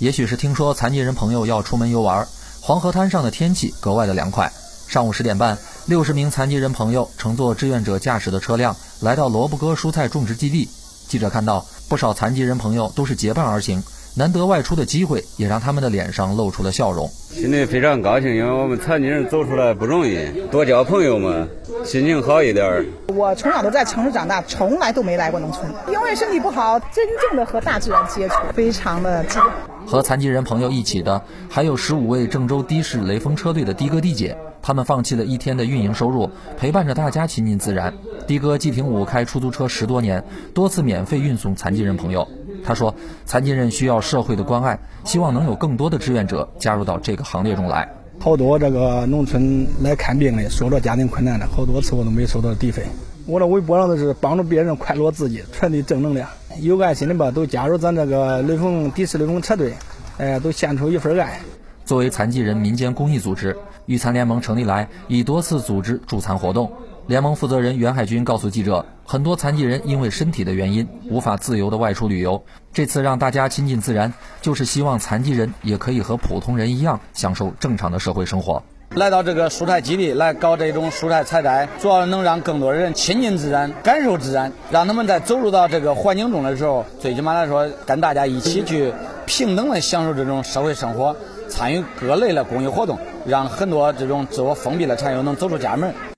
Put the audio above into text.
也许是听说残疾人朋友要出门游玩，黄河滩上的天气格外的凉快。上午十点半，六十名残疾人朋友乘坐志愿者驾驶的车辆来到萝卜哥蔬菜种植基地。记者看到，不少残疾人朋友都是结伴而行，难得外出的机会也让他们的脸上露出了笑容。心里非常高兴，因为我们残疾人走出来不容易，多交朋友嘛，心情好一点。我从小都在城市长大，从来都没来过农村，因为身体不好，真正的和大自然接触，非常的激动。和残疾人朋友一起的还有十五位郑州的士雷锋车队的的哥的姐，他们放弃了一天的运营收入，陪伴着大家亲近自然。的哥季廷武开出租车十多年，多次免费运送残疾人朋友。他说：“残疾人需要社会的关爱，希望能有更多的志愿者加入到这个行列中来。”好多这个农村来看病的，说着家庭困难的，好多次我都没收到底费。我的微博上都是帮助别人快乐自己，传递正能量。有爱心的吧，都加入咱这个雷锋的士雷锋车队，哎，都献出一份爱。作为残疾人民间公益组织，育残联盟成立来已多次组织助残活动。联盟负责人袁海军告诉记者，很多残疾人因为身体的原因无法自由的外出旅游，这次让大家亲近自然，就是希望残疾人也可以和普通人一样享受正常的社会生活。来到这个蔬菜基地来搞这种蔬菜采摘，主要能让更多人亲近自然，感受自然，让他们在走入到这个环境中的时候，最起码来说，跟大家一起去平等的享受这种社会生活，参与各类的公益活动，让很多这种自我封闭的产业能走出家门。